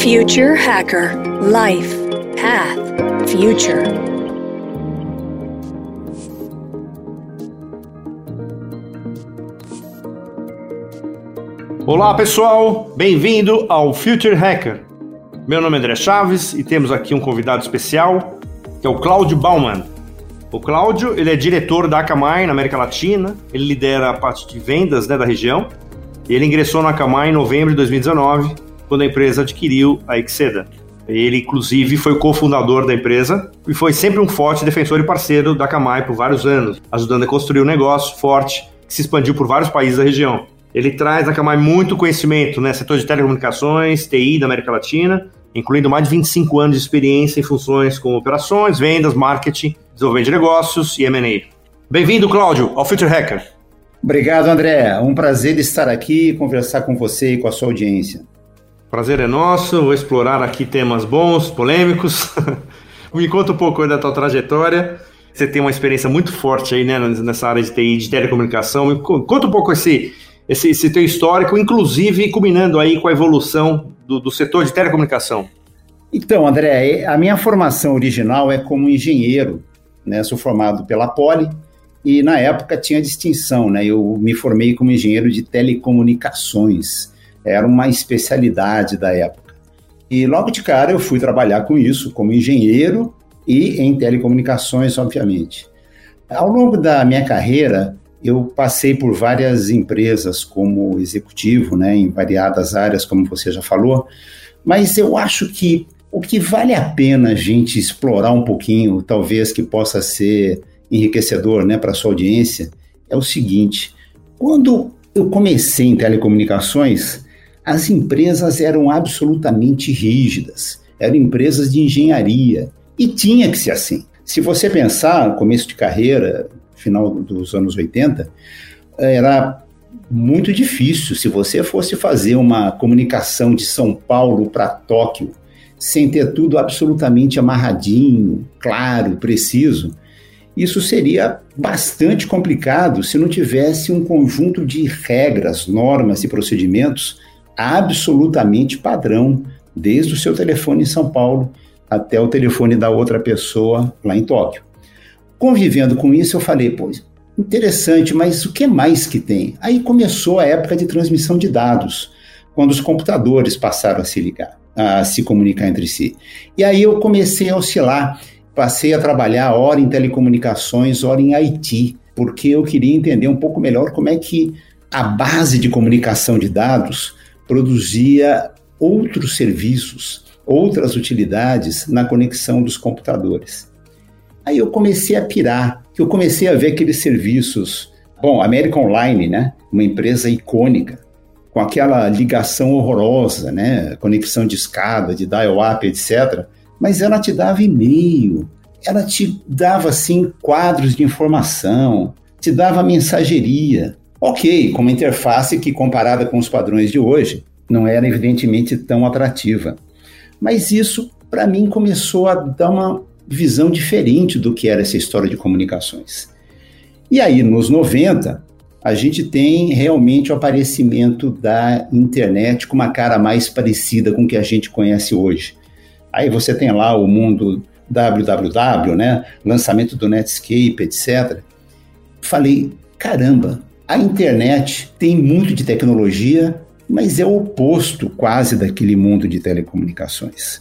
Future Hacker Life Path Future. Olá pessoal, bem-vindo ao Future Hacker. Meu nome é André Chaves e temos aqui um convidado especial, que é o Cláudio Bauman. O Cláudio, ele é diretor da Akamai na América Latina, ele lidera a parte de vendas né, da região, e ele ingressou na Akamai em novembro de 2019, quando a empresa adquiriu a Exeda. Ele, inclusive, foi cofundador da empresa e foi sempre um forte defensor e parceiro da Akamai por vários anos, ajudando a construir um negócio forte que se expandiu por vários países da região. Ele traz na Akamai muito conhecimento, né, setor de telecomunicações, TI da América Latina, incluindo mais de 25 anos de experiência em funções como operações, vendas, marketing, desenvolvimento de negócios e M&A. Bem-vindo, Cláudio, ao Future Hacker. Obrigado, André. Um prazer estar aqui e conversar com você e com a sua audiência. Prazer é nosso. Vou explorar aqui temas bons, polêmicos. Me conta um pouco da tua trajetória. Você tem uma experiência muito forte aí, né, nessa área de TI, de telecomunicação. Me conta um pouco esse, esse, esse teu histórico, inclusive culminando aí com a evolução do, do setor de telecomunicação. Então, André, a minha formação original é como engenheiro. Né? Sou formado pela Poli e na época tinha distinção, né? Eu me formei como engenheiro de telecomunicações. Era uma especialidade da época. E logo de cara eu fui trabalhar com isso, como engenheiro e em telecomunicações, obviamente. Ao longo da minha carreira, eu passei por várias empresas como executivo, né, em variadas áreas, como você já falou, mas eu acho que o que vale a pena a gente explorar um pouquinho, talvez que possa ser enriquecedor né, para a sua audiência, é o seguinte: quando eu comecei em telecomunicações, as empresas eram absolutamente rígidas, eram empresas de engenharia e tinha que ser assim. Se você pensar, no começo de carreira, final dos anos 80, era muito difícil. Se você fosse fazer uma comunicação de São Paulo para Tóquio sem ter tudo absolutamente amarradinho, claro, preciso, isso seria bastante complicado se não tivesse um conjunto de regras, normas e procedimentos absolutamente padrão, desde o seu telefone em São Paulo até o telefone da outra pessoa lá em Tóquio. Convivendo com isso, eu falei, pô, interessante, mas o que mais que tem? Aí começou a época de transmissão de dados, quando os computadores passaram a se ligar, a se comunicar entre si. E aí eu comecei a oscilar passei a trabalhar hora em telecomunicações, hora em IT, porque eu queria entender um pouco melhor como é que a base de comunicação de dados produzia outros serviços, outras utilidades na conexão dos computadores. Aí eu comecei a pirar, que eu comecei a ver aqueles serviços, bom, América Online, né, uma empresa icônica, com aquela ligação horrorosa, né, conexão de escada, de dial-up, etc mas ela te dava e-mail, ela te dava assim quadros de informação, te dava mensageria. Ok, com uma interface que comparada com os padrões de hoje não era evidentemente tão atrativa. Mas isso para mim começou a dar uma visão diferente do que era essa história de comunicações. E aí nos 90 a gente tem realmente o aparecimento da internet com uma cara mais parecida com o que a gente conhece hoje. Aí você tem lá o mundo www, né? Lançamento do Netscape, etc. Falei, caramba, a internet tem muito de tecnologia, mas é o oposto quase daquele mundo de telecomunicações.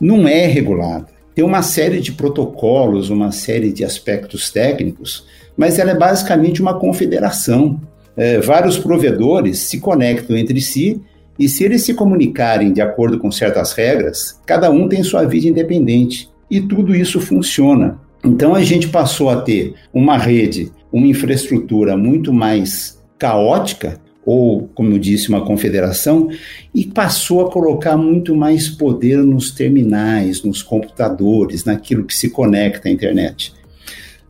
Não é regulada. Tem uma série de protocolos, uma série de aspectos técnicos, mas ela é basicamente uma confederação. É, vários provedores se conectam entre si e se eles se comunicarem de acordo com certas regras, cada um tem sua vida independente. E tudo isso funciona. Então a gente passou a ter uma rede, uma infraestrutura muito mais caótica, ou, como eu disse, uma confederação, e passou a colocar muito mais poder nos terminais, nos computadores, naquilo que se conecta à internet.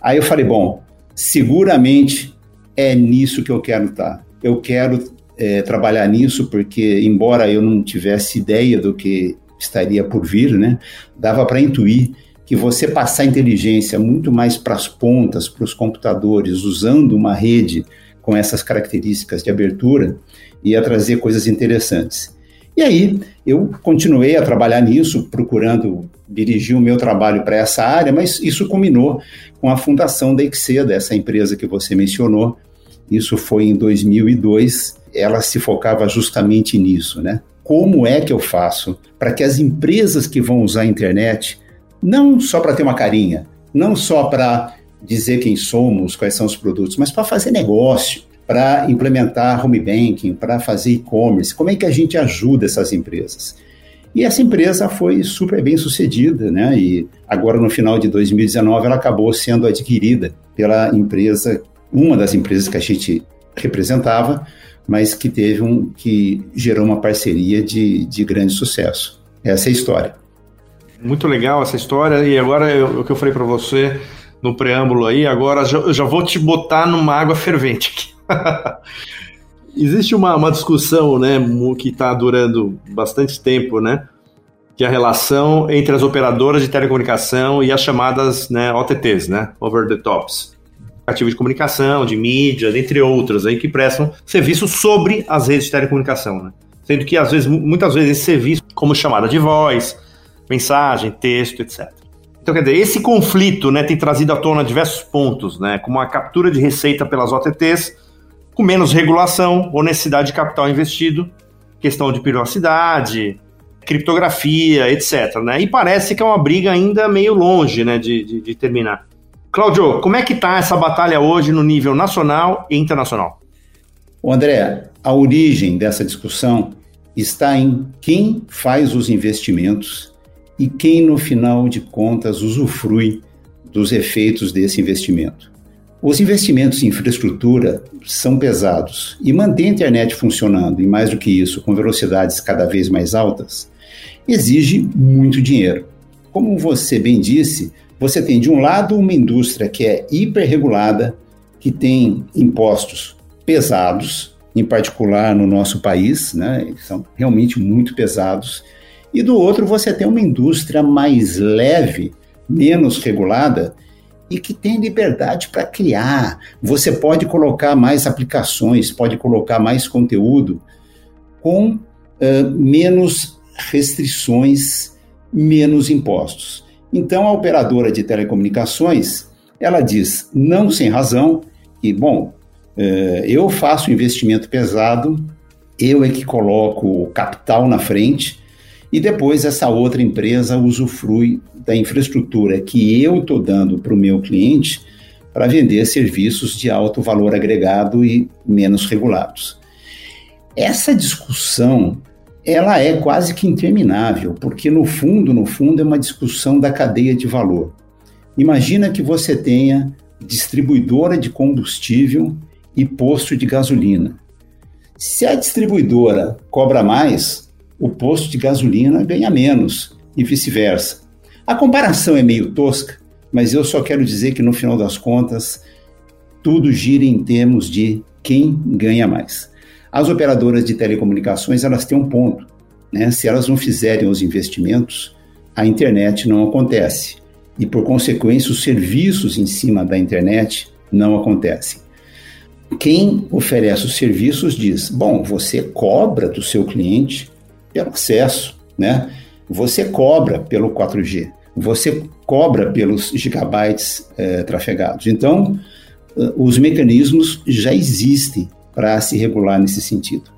Aí eu falei, bom, seguramente é nisso que eu quero estar. Eu quero é, trabalhar nisso, porque, embora eu não tivesse ideia do que estaria por vir, né, dava para intuir que você passar inteligência muito mais para as pontas, para os computadores, usando uma rede com essas características de abertura, ia trazer coisas interessantes. E aí eu continuei a trabalhar nisso, procurando dirigir o meu trabalho para essa área, mas isso culminou com a fundação da Exeda, essa empresa que você mencionou. Isso foi em 2002. Ela se focava justamente nisso, né? Como é que eu faço para que as empresas que vão usar a internet, não só para ter uma carinha, não só para dizer quem somos, quais são os produtos, mas para fazer negócio, para implementar home banking, para fazer e-commerce. Como é que a gente ajuda essas empresas? E essa empresa foi super bem sucedida, né? E agora no final de 2019 ela acabou sendo adquirida pela empresa, uma das empresas que a gente representava, mas que teve um que gerou uma parceria de, de grande sucesso. Essa é a história. Muito legal essa história e agora o que eu falei para você no preâmbulo aí, agora eu já vou te botar numa água fervente aqui. Existe uma, uma discussão, né, que está durando bastante tempo, né, que é a relação entre as operadoras de telecomunicação e as chamadas né, OTTs, né, over the tops, aplicativo de comunicação, de mídia, entre outros, aí que prestam serviços sobre as redes de telecomunicação, né? Sendo que às vezes, muitas vezes esse serviço, como chamada de voz, mensagem, texto, etc. Então, quer dizer, esse conflito né, tem trazido à tona diversos pontos, né, como a captura de receita pelas OTTs com menos regulação ou necessidade de capital investido, questão de privacidade, criptografia, etc. Né? E parece que é uma briga ainda meio longe né, de, de, de terminar. Cláudio, como é que está essa batalha hoje no nível nacional e internacional? André, a origem dessa discussão está em quem faz os investimentos e quem, no final de contas, usufrui dos efeitos desse investimento. Os investimentos em infraestrutura são pesados e manter a internet funcionando, e mais do que isso, com velocidades cada vez mais altas, exige muito dinheiro. Como você bem disse, você tem de um lado uma indústria que é hiperregulada, que tem impostos pesados, em particular no nosso país, né? São realmente muito pesados. E do outro, você tem uma indústria mais leve, menos regulada, e que tem liberdade para criar. Você pode colocar mais aplicações, pode colocar mais conteúdo com uh, menos restrições, menos impostos. Então, a operadora de telecomunicações, ela diz, não sem razão, que, bom, eu faço investimento pesado, eu é que coloco o capital na frente, e depois essa outra empresa usufrui da infraestrutura que eu estou dando para o meu cliente para vender serviços de alto valor agregado e menos regulados. Essa discussão ela é quase que interminável, porque no fundo, no fundo é uma discussão da cadeia de valor. Imagina que você tenha distribuidora de combustível e posto de gasolina. Se a distribuidora cobra mais, o posto de gasolina ganha menos e vice-versa. A comparação é meio tosca, mas eu só quero dizer que no final das contas, tudo gira em termos de quem ganha mais. As operadoras de telecomunicações, elas têm um ponto, né? Se elas não fizerem os investimentos, a internet não acontece. E por consequência, os serviços em cima da internet não acontecem. Quem oferece os serviços diz: bom, você cobra do seu cliente pelo acesso, né? Você cobra pelo 4G, você cobra pelos gigabytes é, trafegados. Então, eh, os mecanismos já existem para se regular nesse sentido.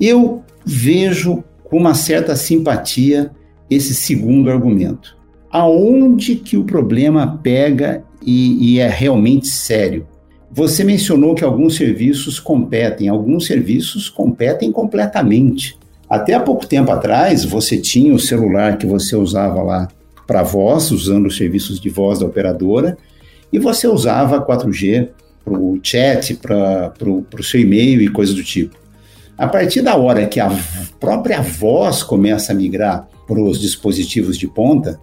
Eu vejo com uma certa simpatia esse segundo argumento. Aonde que o problema pega e, e é realmente sério? Você mencionou que alguns serviços competem, alguns serviços competem completamente. Até há pouco tempo atrás, você tinha o celular que você usava lá para voz, usando os serviços de voz da operadora, e você usava 4G para o chat, para o seu e-mail e coisas do tipo. A partir da hora que a própria voz começa a migrar para os dispositivos de ponta,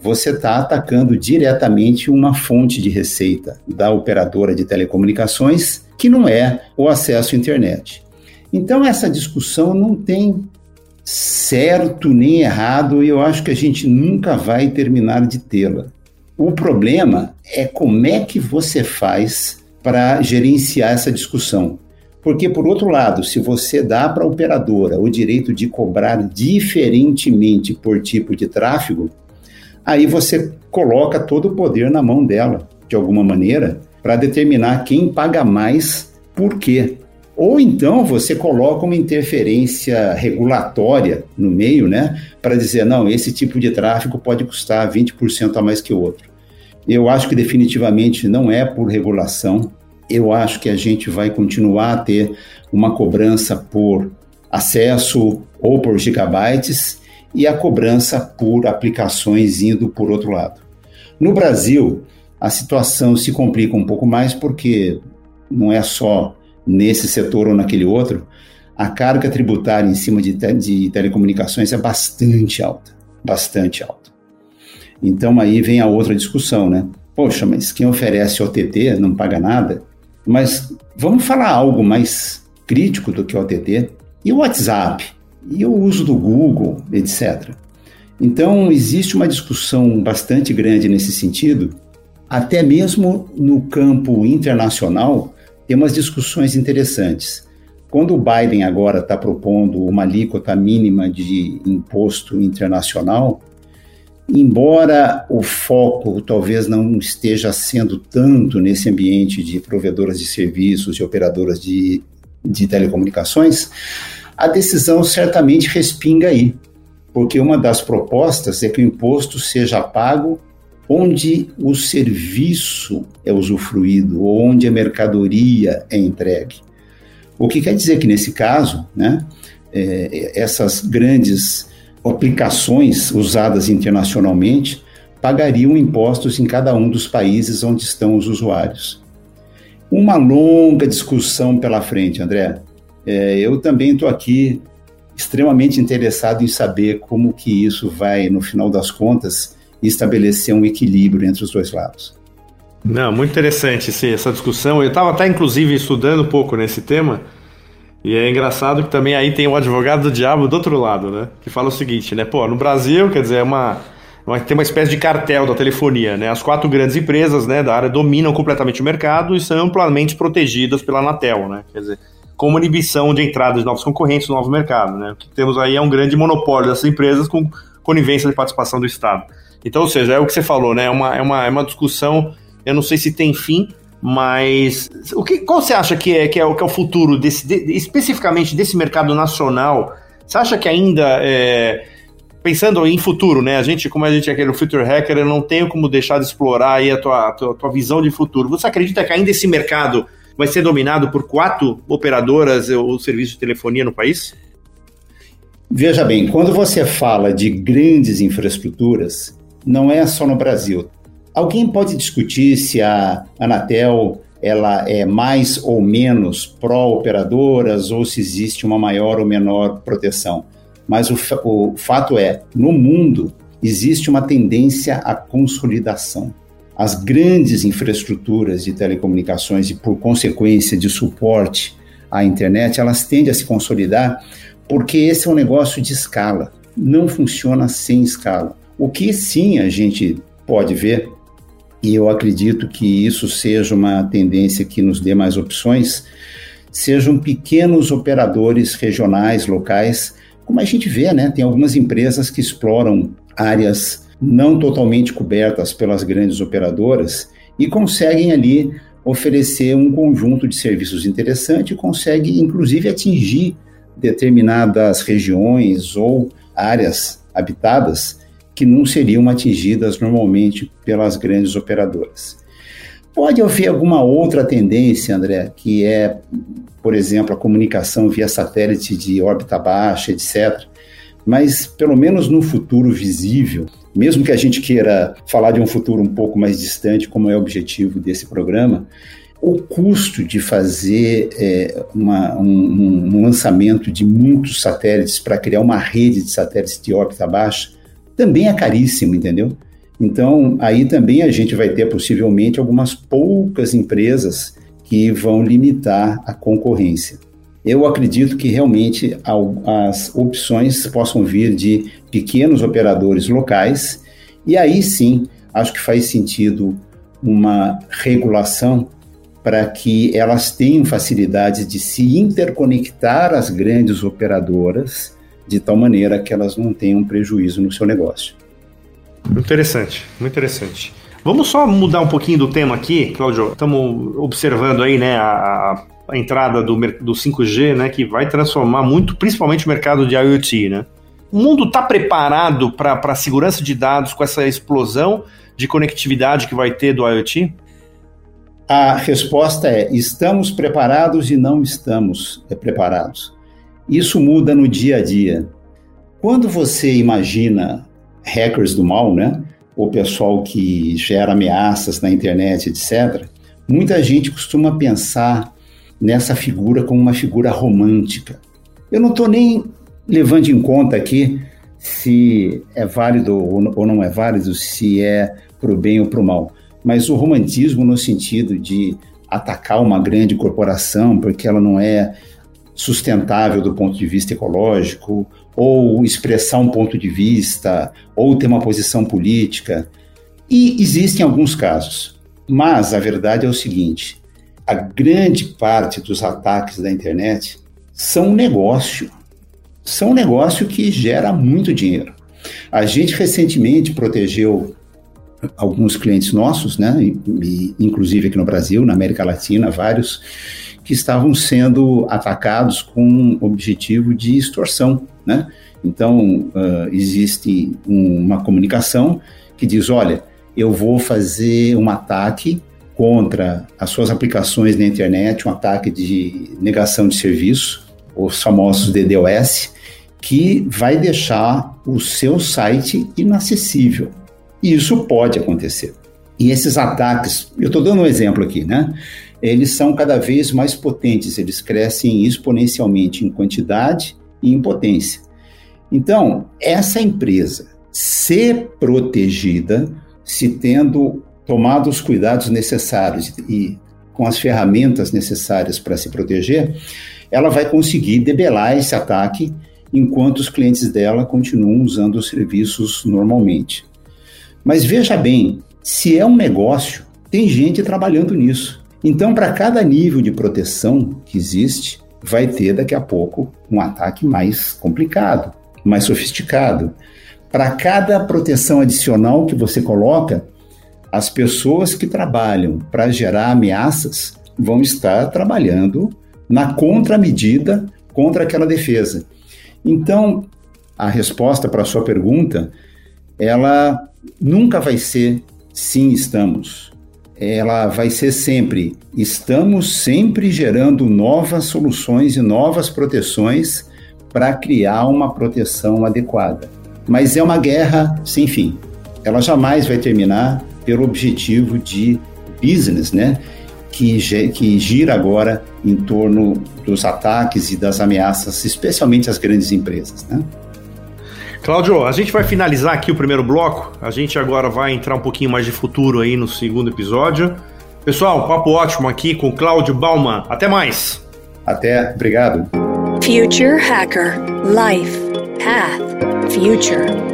você está atacando diretamente uma fonte de receita da operadora de telecomunicações, que não é o acesso à internet. Então, essa discussão não tem certo nem errado e eu acho que a gente nunca vai terminar de tê-la. O problema é como é que você faz para gerenciar essa discussão. Porque, por outro lado, se você dá para a operadora o direito de cobrar diferentemente por tipo de tráfego, aí você coloca todo o poder na mão dela, de alguma maneira, para determinar quem paga mais por quê. Ou então você coloca uma interferência regulatória no meio, né, para dizer, não, esse tipo de tráfego pode custar 20% a mais que o outro. Eu acho que definitivamente não é por regulação. Eu acho que a gente vai continuar a ter uma cobrança por acesso ou por gigabytes e a cobrança por aplicações indo por outro lado. No Brasil, a situação se complica um pouco mais porque não é só nesse setor ou naquele outro, a carga tributária em cima de, te de telecomunicações é bastante alta, bastante alta. Então aí vem a outra discussão, né? Poxa, mas quem oferece OTT não paga nada? Mas vamos falar algo mais crítico do que o OTT? E o WhatsApp? E o uso do Google, etc. Então existe uma discussão bastante grande nesse sentido, até mesmo no campo internacional, tem umas discussões interessantes. Quando o Biden agora está propondo uma alíquota mínima de imposto internacional, embora o foco talvez não esteja sendo tanto nesse ambiente de provedoras de serviços e operadoras de, de telecomunicações, a decisão certamente respinga aí, porque uma das propostas é que o imposto seja pago onde o serviço é usufruído, ou onde a mercadoria é entregue. O que quer dizer que, nesse caso, né, é, essas grandes aplicações usadas internacionalmente pagariam impostos em cada um dos países onde estão os usuários. Uma longa discussão pela frente, André. É, eu também estou aqui extremamente interessado em saber como que isso vai, no final das contas, e estabelecer um equilíbrio entre os dois lados. Não, muito interessante esse, essa discussão. Eu estava até, inclusive, estudando um pouco nesse tema, e é engraçado que também aí tem o advogado do diabo do outro lado, né? Que fala o seguinte, né? Pô, no Brasil, quer dizer, é uma, uma, tem uma espécie de cartel da telefonia, né? As quatro grandes empresas né, da área dominam completamente o mercado e são amplamente protegidas pela Anatel, né? Quer dizer, como inibição de entrada de novos concorrentes no novo mercado, né? O que temos aí é um grande monopólio dessas empresas com conivência de participação do Estado. Então, ou seja, é o que você falou, né? É uma, é uma, é uma discussão, eu não sei se tem fim, mas o que, qual você acha que é, que é, que é o futuro desse, de, especificamente desse mercado nacional? Você acha que ainda é, pensando em futuro, né? A gente, como a gente é aquele future hacker, eu não tenho como deixar de explorar aí a tua, tua, tua visão de futuro. Você acredita que ainda esse mercado vai ser dominado por quatro operadoras ou serviços de telefonia no país? Veja bem, quando você fala de grandes infraestruturas, não é só no Brasil. Alguém pode discutir se a Anatel ela é mais ou menos pró-operadoras ou se existe uma maior ou menor proteção. Mas o, o fato é, no mundo existe uma tendência à consolidação. As grandes infraestruturas de telecomunicações e, por consequência, de suporte à internet, elas tendem a se consolidar porque esse é um negócio de escala. Não funciona sem escala. O que sim a gente pode ver, e eu acredito que isso seja uma tendência que nos dê mais opções, sejam pequenos operadores regionais, locais, como a gente vê, né? Tem algumas empresas que exploram áreas não totalmente cobertas pelas grandes operadoras e conseguem ali oferecer um conjunto de serviços interessante consegue inclusive atingir determinadas regiões ou áreas habitadas que não seriam atingidas normalmente pelas grandes operadoras. Pode haver alguma outra tendência, André, que é, por exemplo, a comunicação via satélite de órbita baixa, etc. Mas, pelo menos no futuro visível, mesmo que a gente queira falar de um futuro um pouco mais distante, como é o objetivo desse programa, o custo de fazer é, uma, um, um lançamento de muitos satélites para criar uma rede de satélites de órbita baixa também é caríssimo, entendeu? Então, aí também a gente vai ter possivelmente algumas poucas empresas que vão limitar a concorrência. Eu acredito que realmente as opções possam vir de pequenos operadores locais, e aí sim acho que faz sentido uma regulação para que elas tenham facilidade de se interconectar às grandes operadoras, de tal maneira que elas não tenham prejuízo no seu negócio. Interessante, muito interessante. Vamos só mudar um pouquinho do tema aqui, Claudio. Estamos observando aí, né, a, a entrada do, do 5G, né, que vai transformar muito, principalmente o mercado de IoT, né? O mundo está preparado para a segurança de dados com essa explosão de conectividade que vai ter do IoT? A resposta é: estamos preparados e não estamos é, preparados. Isso muda no dia a dia. Quando você imagina hackers do mal, né? O pessoal que gera ameaças na internet, etc. Muita gente costuma pensar nessa figura como uma figura romântica. Eu não estou nem levando em conta aqui se é válido ou não é válido, se é para o bem ou para o mal, mas o romantismo no sentido de atacar uma grande corporação porque ela não é sustentável do ponto de vista ecológico, ou expressar um ponto de vista, ou ter uma posição política. E existem alguns casos, mas a verdade é o seguinte: a grande parte dos ataques da internet são um negócio são um negócio que gera muito dinheiro. A gente recentemente protegeu alguns clientes nossos, né, e, inclusive aqui no Brasil, na América Latina, vários, que estavam sendo atacados com objetivo de extorsão, né? Então, uh, existe um, uma comunicação que diz, olha, eu vou fazer um ataque contra as suas aplicações na internet, um ataque de negação de serviço, os famosos DDoS, que vai deixar o seu site inacessível. E isso pode acontecer. E esses ataques, eu estou dando um exemplo aqui, né? Eles são cada vez mais potentes, eles crescem exponencialmente em quantidade e em potência. Então, essa empresa ser protegida, se tendo tomado os cuidados necessários e com as ferramentas necessárias para se proteger, ela vai conseguir debelar esse ataque enquanto os clientes dela continuam usando os serviços normalmente. Mas veja bem, se é um negócio, tem gente trabalhando nisso. Então, para cada nível de proteção que existe, vai ter daqui a pouco um ataque mais complicado, mais sofisticado. Para cada proteção adicional que você coloca, as pessoas que trabalham para gerar ameaças vão estar trabalhando na contramedida contra aquela defesa. Então, a resposta para a sua pergunta, ela nunca vai ser sim, estamos. Ela vai ser sempre estamos sempre gerando novas soluções e novas proteções para criar uma proteção adequada. Mas é uma guerra sem fim. Ela jamais vai terminar pelo objetivo de business, né? Que, que gira agora em torno dos ataques e das ameaças, especialmente as grandes empresas. Né? Cláudio, a gente vai finalizar aqui o primeiro bloco. A gente agora vai entrar um pouquinho mais de futuro aí no segundo episódio. Pessoal, papo ótimo aqui com Cláudio Bauman. Até mais. Até, obrigado. Future Hacker Life Path Future